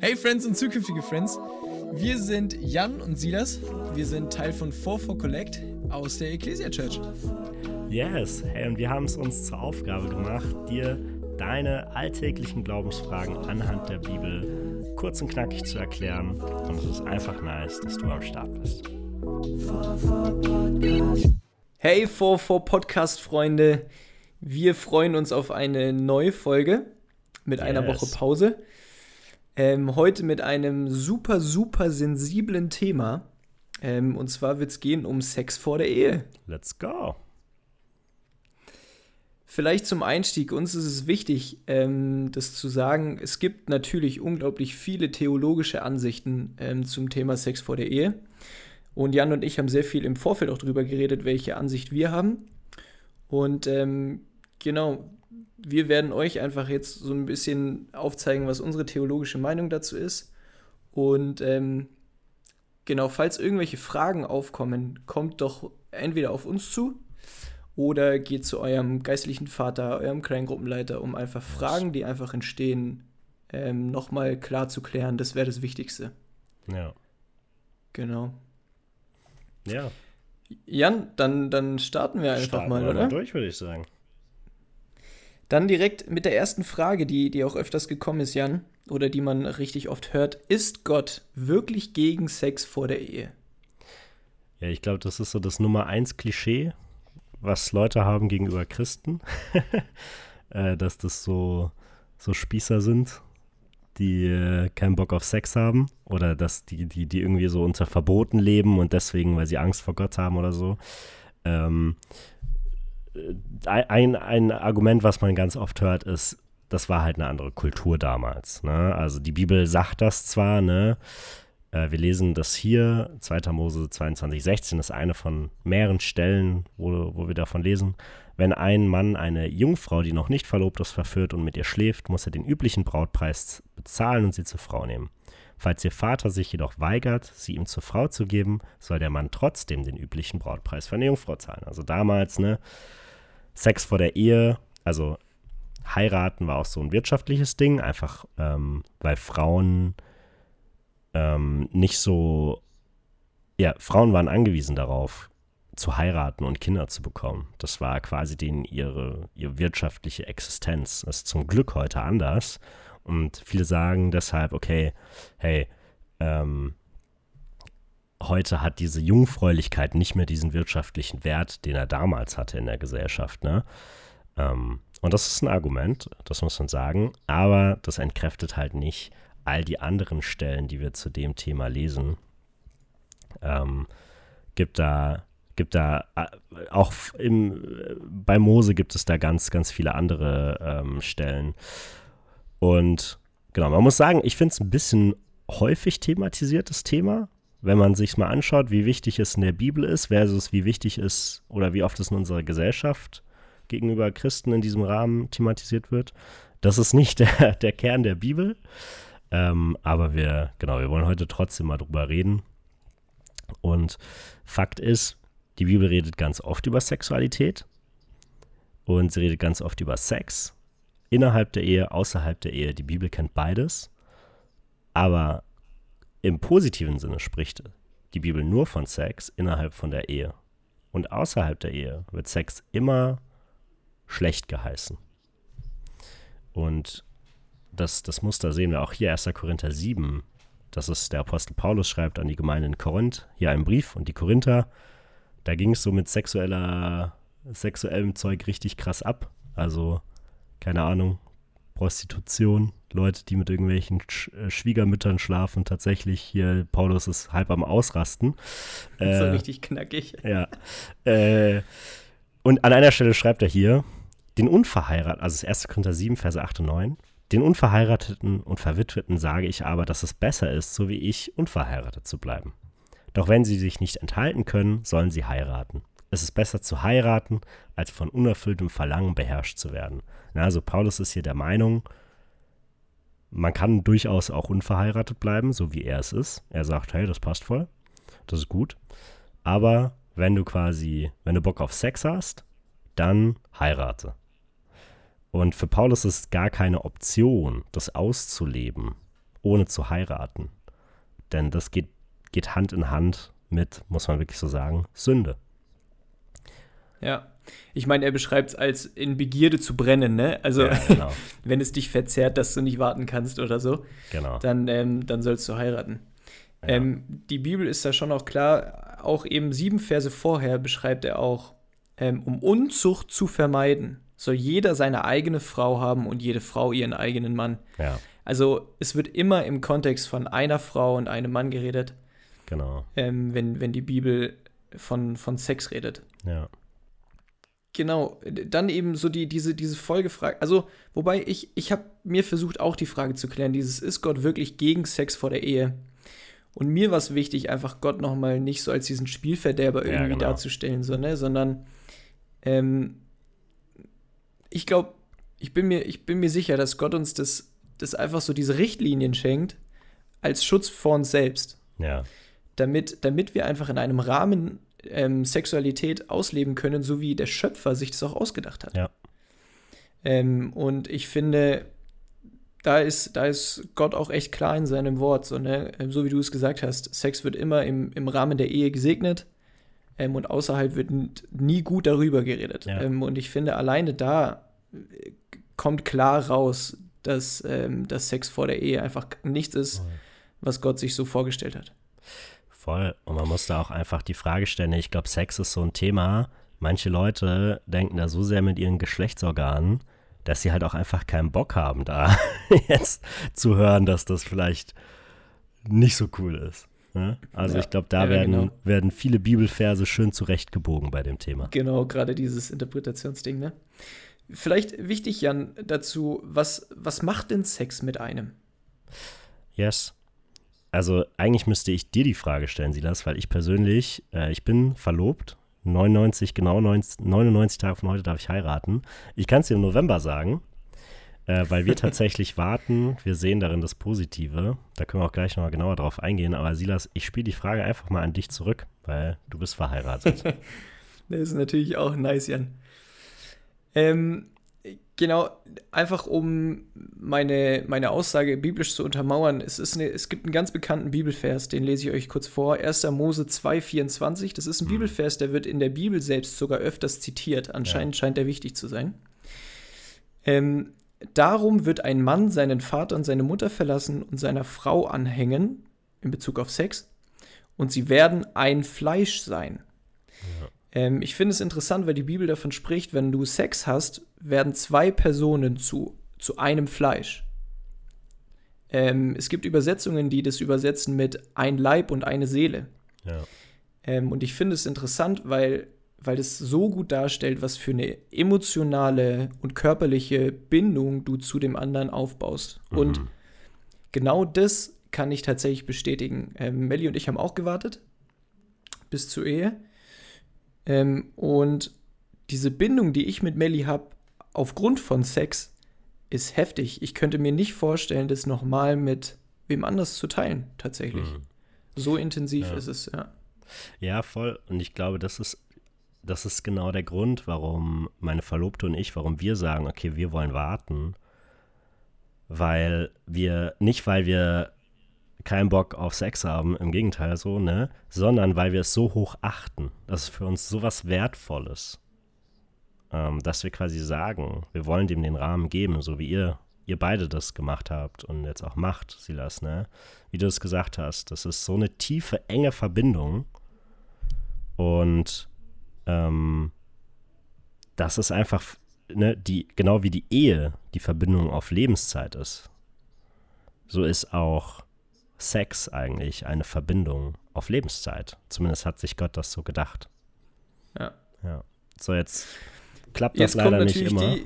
Hey Friends und zukünftige Friends, wir sind Jan und Silas. Wir sind Teil von 44 Collect aus der Ecclesia Church. Yes, hey, und wir haben es uns zur Aufgabe gemacht, dir deine alltäglichen Glaubensfragen anhand der Bibel kurz und knackig zu erklären. Und es ist einfach nice, dass du am Start bist. Hey 44 Podcast Freunde, wir freuen uns auf eine neue Folge mit yes. einer Woche Pause. Ähm, heute mit einem super, super sensiblen Thema. Ähm, und zwar wird es gehen um Sex vor der Ehe. Let's go. Vielleicht zum Einstieg, uns ist es wichtig, ähm, das zu sagen, es gibt natürlich unglaublich viele theologische Ansichten ähm, zum Thema Sex vor der Ehe. Und Jan und ich haben sehr viel im Vorfeld auch darüber geredet, welche Ansicht wir haben. Und ähm, genau, wir werden euch einfach jetzt so ein bisschen aufzeigen, was unsere theologische Meinung dazu ist. Und ähm, genau, falls irgendwelche Fragen aufkommen, kommt doch entweder auf uns zu oder geht zu eurem geistlichen Vater, eurem Kleingruppenleiter, um einfach Fragen, die einfach entstehen, ähm, nochmal klar zu klären. Das wäre das Wichtigste. Ja. Genau. Ja. Jan, dann, dann starten wir einfach starten mal, wir oder? durch, würde ich sagen. Dann direkt mit der ersten Frage, die, die auch öfters gekommen ist, Jan, oder die man richtig oft hört. Ist Gott wirklich gegen Sex vor der Ehe? Ja, ich glaube, das ist so das Nummer eins Klischee, was Leute haben gegenüber Christen. äh, dass das so, so Spießer sind, die äh, keinen Bock auf Sex haben. Oder dass die, die, die irgendwie so unter Verboten leben und deswegen, weil sie Angst vor Gott haben oder so. Ähm, äh, ein, ein Argument, was man ganz oft hört, ist, das war halt eine andere Kultur damals. Ne? Also die Bibel sagt das zwar, ne? Äh, wir lesen das hier, 2. Mose 22, 16, ist eine von mehreren Stellen, wo, wo wir davon lesen. Wenn ein Mann eine Jungfrau, die noch nicht verlobt ist, verführt und mit ihr schläft, muss er den üblichen Brautpreis bezahlen und sie zur Frau nehmen. Falls ihr Vater sich jedoch weigert, sie ihm zur Frau zu geben, soll der Mann trotzdem den üblichen Brautpreis für eine Jungfrau zahlen. Also damals, ne, Sex vor der Ehe, also heiraten war auch so ein wirtschaftliches Ding, einfach ähm, weil Frauen ähm, nicht so, ja, Frauen waren angewiesen darauf, zu heiraten und Kinder zu bekommen. Das war quasi denen ihre, ihre wirtschaftliche Existenz. Das ist zum Glück heute anders. Und viele sagen deshalb, okay, hey, ähm, heute hat diese Jungfräulichkeit nicht mehr diesen wirtschaftlichen Wert, den er damals hatte in der Gesellschaft. Ne? Ähm, und das ist ein Argument, das muss man sagen, aber das entkräftet halt nicht all die anderen Stellen, die wir zu dem Thema lesen. Ähm, gibt da, gibt da äh, auch im, bei Mose gibt es da ganz, ganz viele andere ähm, Stellen. Und genau, man muss sagen, ich finde es ein bisschen häufig thematisiertes Thema wenn man sich mal anschaut, wie wichtig es in der Bibel ist, versus wie wichtig es oder wie oft es in unserer Gesellschaft gegenüber Christen in diesem Rahmen thematisiert wird. Das ist nicht der, der Kern der Bibel. Ähm, aber wir, genau, wir wollen heute trotzdem mal drüber reden. Und Fakt ist, die Bibel redet ganz oft über Sexualität und sie redet ganz oft über Sex. Innerhalb der Ehe, außerhalb der Ehe. Die Bibel kennt beides. Aber im positiven Sinne spricht die Bibel nur von Sex innerhalb von der Ehe. Und außerhalb der Ehe wird Sex immer schlecht geheißen. Und das, das Muster sehen wir auch hier, 1. Korinther 7. Das ist der Apostel Paulus schreibt an die Gemeinde in Korinth, hier einen Brief und die Korinther, da ging es so mit sexueller, sexuellem Zeug richtig krass ab. Also, keine Ahnung, Prostitution, Leute, die mit irgendwelchen Sch äh, Schwiegermüttern schlafen, tatsächlich hier, Paulus ist halb am Ausrasten. Äh, so richtig knackig. Ja. Äh, und an einer Stelle schreibt er hier, den Unverheirateten, also das 1. Korinther 7, Verse 8 und 9, den Unverheirateten und Verwitweten sage ich aber, dass es besser ist, so wie ich, unverheiratet zu bleiben. Doch wenn sie sich nicht enthalten können, sollen sie heiraten. Es ist besser zu heiraten, als von unerfülltem Verlangen beherrscht zu werden. Also Paulus ist hier der Meinung, man kann durchaus auch unverheiratet bleiben, so wie er es ist. Er sagt, hey, das passt voll, das ist gut. Aber wenn du quasi, wenn du Bock auf Sex hast, dann heirate. Und für Paulus ist es gar keine Option, das auszuleben, ohne zu heiraten. Denn das geht, geht Hand in Hand mit, muss man wirklich so sagen, Sünde. Ja. Ich meine, er beschreibt es als in Begierde zu brennen, ne? Also, ja, genau. wenn es dich verzerrt, dass du nicht warten kannst oder so, genau. dann, ähm, dann sollst du heiraten. Ja. Ähm, die Bibel ist da schon auch klar, auch eben sieben Verse vorher beschreibt er auch, ähm, um Unzucht zu vermeiden, soll jeder seine eigene Frau haben und jede Frau ihren eigenen Mann. Ja. Also es wird immer im Kontext von einer Frau und einem Mann geredet. Genau. Ähm, wenn, wenn die Bibel von, von Sex redet. Ja. Genau, dann eben so die, diese, diese Folgefrage. Also, wobei ich, ich habe mir versucht, auch die Frage zu klären: dieses, ist Gott wirklich gegen Sex vor der Ehe? Und mir war es wichtig, einfach Gott nochmal nicht so als diesen Spielverderber irgendwie ja, genau. darzustellen, so, ne? sondern ähm, ich glaube, ich bin mir, ich bin mir sicher, dass Gott uns das, das einfach so diese Richtlinien schenkt, als Schutz vor uns selbst. Ja. Damit, damit wir einfach in einem Rahmen ähm, Sexualität ausleben können, so wie der Schöpfer sich das auch ausgedacht hat. Ja. Ähm, und ich finde, da ist, da ist Gott auch echt klar in seinem Wort, so, ne? Ähm, so wie du es gesagt hast, Sex wird immer im, im Rahmen der Ehe gesegnet ähm, und außerhalb wird nie gut darüber geredet. Ja. Ähm, und ich finde, alleine da äh, kommt klar raus, dass, ähm, dass Sex vor der Ehe einfach nichts ist, was Gott sich so vorgestellt hat. Voll. Und man muss da auch einfach die Frage stellen, ich glaube, Sex ist so ein Thema. Manche Leute denken da so sehr mit ihren Geschlechtsorganen, dass sie halt auch einfach keinen Bock haben, da jetzt zu hören, dass das vielleicht nicht so cool ist. Ne? Also ja, ich glaube, da ja, werden, genau. werden viele Bibelverse schön zurechtgebogen bei dem Thema. Genau, gerade dieses Interpretationsding, ne? Vielleicht wichtig, Jan, dazu, was, was macht denn Sex mit einem? Yes. Also eigentlich müsste ich dir die Frage stellen, Silas, weil ich persönlich, äh, ich bin verlobt 99, genau 90, 99 Tage von heute darf ich heiraten. Ich kann es dir im November sagen, äh, weil wir tatsächlich warten. Wir sehen darin das Positive. Da können wir auch gleich nochmal genauer drauf eingehen. Aber Silas, ich spiele die Frage einfach mal an dich zurück, weil du bist verheiratet. das ist natürlich auch nice, Jan. Ähm, Genau, einfach um meine, meine Aussage biblisch zu untermauern. Es, ist eine, es gibt einen ganz bekannten Bibelvers, den lese ich euch kurz vor. 1. Mose 2,24. Das ist ein mhm. Bibelvers, der wird in der Bibel selbst sogar öfters zitiert. Anscheinend ja. scheint er wichtig zu sein. Ähm, Darum wird ein Mann seinen Vater und seine Mutter verlassen und seiner Frau anhängen, in Bezug auf Sex, und sie werden ein Fleisch sein. Ja. Ähm, ich finde es interessant, weil die Bibel davon spricht, wenn du Sex hast, werden zwei Personen zu, zu einem Fleisch. Ähm, es gibt Übersetzungen, die das übersetzen mit ein Leib und eine Seele. Ja. Ähm, und ich finde es interessant, weil, weil es so gut darstellt, was für eine emotionale und körperliche Bindung du zu dem anderen aufbaust. Mhm. Und genau das kann ich tatsächlich bestätigen. Ähm, Melly und ich haben auch gewartet bis zur Ehe. Ähm, und diese Bindung, die ich mit Melly habe, aufgrund von Sex, ist heftig. Ich könnte mir nicht vorstellen, das nochmal mit wem anders zu teilen, tatsächlich. Mhm. So intensiv ja. ist es, ja. Ja, voll. Und ich glaube, das ist, das ist genau der Grund, warum meine Verlobte und ich, warum wir sagen, okay, wir wollen warten. Weil wir, nicht weil wir keinen Bock auf Sex haben, im Gegenteil so, ne? Sondern weil wir es so hoch achten. Das ist für uns so was Wertvolles. Ähm, dass wir quasi sagen, wir wollen dem den Rahmen geben, so wie ihr, ihr beide das gemacht habt und jetzt auch macht, Silas, ne? Wie du es gesagt hast, das ist so eine tiefe, enge Verbindung. Und ähm, das ist einfach, ne, die, genau wie die Ehe die Verbindung auf Lebenszeit ist. So ist auch Sex eigentlich eine Verbindung auf Lebenszeit. Zumindest hat sich Gott das so gedacht. Ja. Ja. So, jetzt klappt das jetzt leider nicht immer.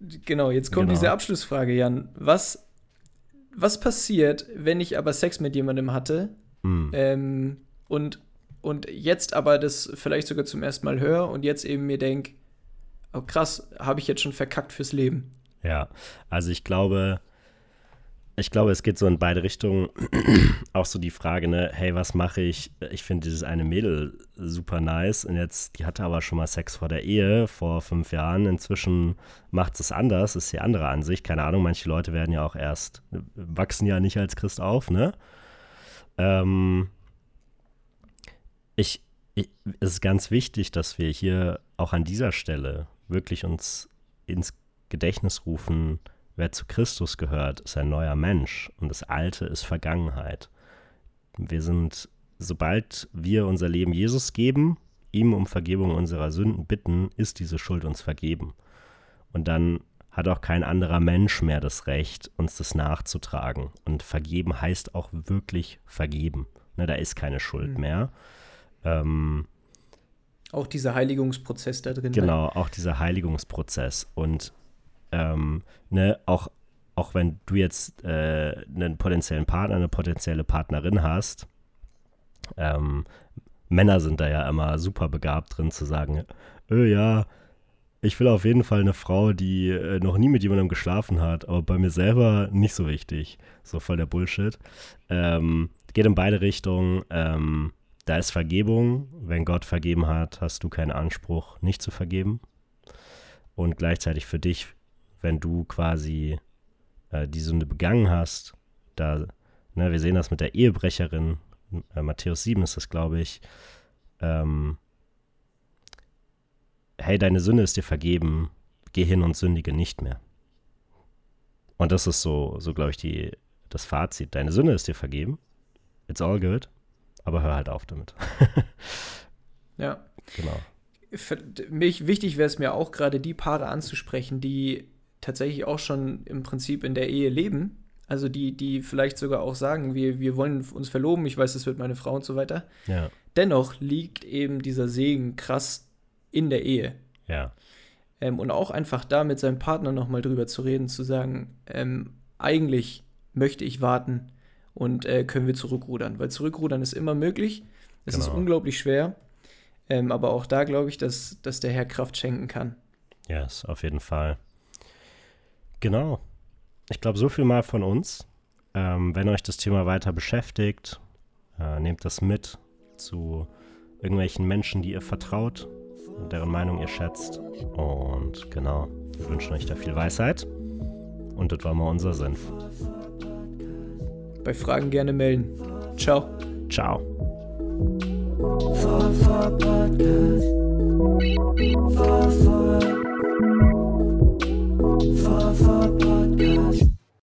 Die, genau, jetzt kommt genau. diese Abschlussfrage, Jan. Was, was passiert, wenn ich aber Sex mit jemandem hatte hm. ähm, und, und jetzt aber das vielleicht sogar zum ersten Mal höre und jetzt eben mir denke, oh krass, habe ich jetzt schon verkackt fürs Leben? Ja, also ich glaube, ich glaube, es geht so in beide Richtungen. auch so die Frage, ne, hey, was mache ich? Ich finde dieses eine Mädel super nice und jetzt, die hatte aber schon mal Sex vor der Ehe vor fünf Jahren. Inzwischen macht es anders, ist die andere Ansicht. Keine Ahnung, manche Leute werden ja auch erst, wachsen ja nicht als Christ auf, ne? Ähm, ich, ich, es ist ganz wichtig, dass wir hier auch an dieser Stelle wirklich uns ins Gedächtnis rufen, wer zu Christus gehört, ist ein neuer Mensch und das Alte ist Vergangenheit. Wir sind, sobald wir unser Leben Jesus geben, ihm um Vergebung unserer Sünden bitten, ist diese Schuld uns vergeben. Und dann hat auch kein anderer Mensch mehr das Recht, uns das nachzutragen. Und vergeben heißt auch wirklich vergeben. Ne, da ist keine Schuld mhm. mehr. Ähm, auch dieser Heiligungsprozess da drin. Ne? Genau, auch dieser Heiligungsprozess. Und ähm, ne, auch, auch wenn du jetzt äh, einen potenziellen Partner, eine potenzielle Partnerin hast, ähm, Männer sind da ja immer super begabt drin zu sagen, öh, ja, ich will auf jeden Fall eine Frau, die äh, noch nie mit jemandem geschlafen hat, aber bei mir selber nicht so wichtig. So voll der Bullshit. Ähm, geht in beide Richtungen. Ähm, da ist Vergebung. Wenn Gott vergeben hat, hast du keinen Anspruch, nicht zu vergeben. Und gleichzeitig für dich wenn du quasi äh, die Sünde begangen hast, da, ne, wir sehen das mit der Ehebrecherin, äh, Matthäus 7 ist das, glaube ich, ähm, hey, deine Sünde ist dir vergeben, geh hin und sündige nicht mehr. Und das ist so, so glaube ich, die, das Fazit. Deine Sünde ist dir vergeben, it's all good, aber hör halt auf damit. ja. Genau. Für mich wichtig wäre es mir auch gerade die Paare anzusprechen, die tatsächlich auch schon im Prinzip in der Ehe leben. Also die, die vielleicht sogar auch sagen, wir, wir wollen uns verloben, ich weiß, das wird meine Frau und so weiter. Ja. Dennoch liegt eben dieser Segen krass in der Ehe. Ja. Ähm, und auch einfach da mit seinem Partner nochmal drüber zu reden, zu sagen, ähm, eigentlich möchte ich warten und äh, können wir zurückrudern. Weil zurückrudern ist immer möglich. Es genau. ist unglaublich schwer. Ähm, aber auch da glaube ich, dass, dass der Herr Kraft schenken kann. Ja, yes, auf jeden Fall. Genau. Ich glaube, so viel mal von uns. Ähm, wenn euch das Thema weiter beschäftigt, äh, nehmt das mit zu irgendwelchen Menschen, die ihr vertraut, deren Meinung ihr schätzt. Und genau, wir wünschen euch da viel Weisheit. Und das war mal unser Senf. Bei Fragen gerne melden. Ciao. Ciao. For, for podcast. For, for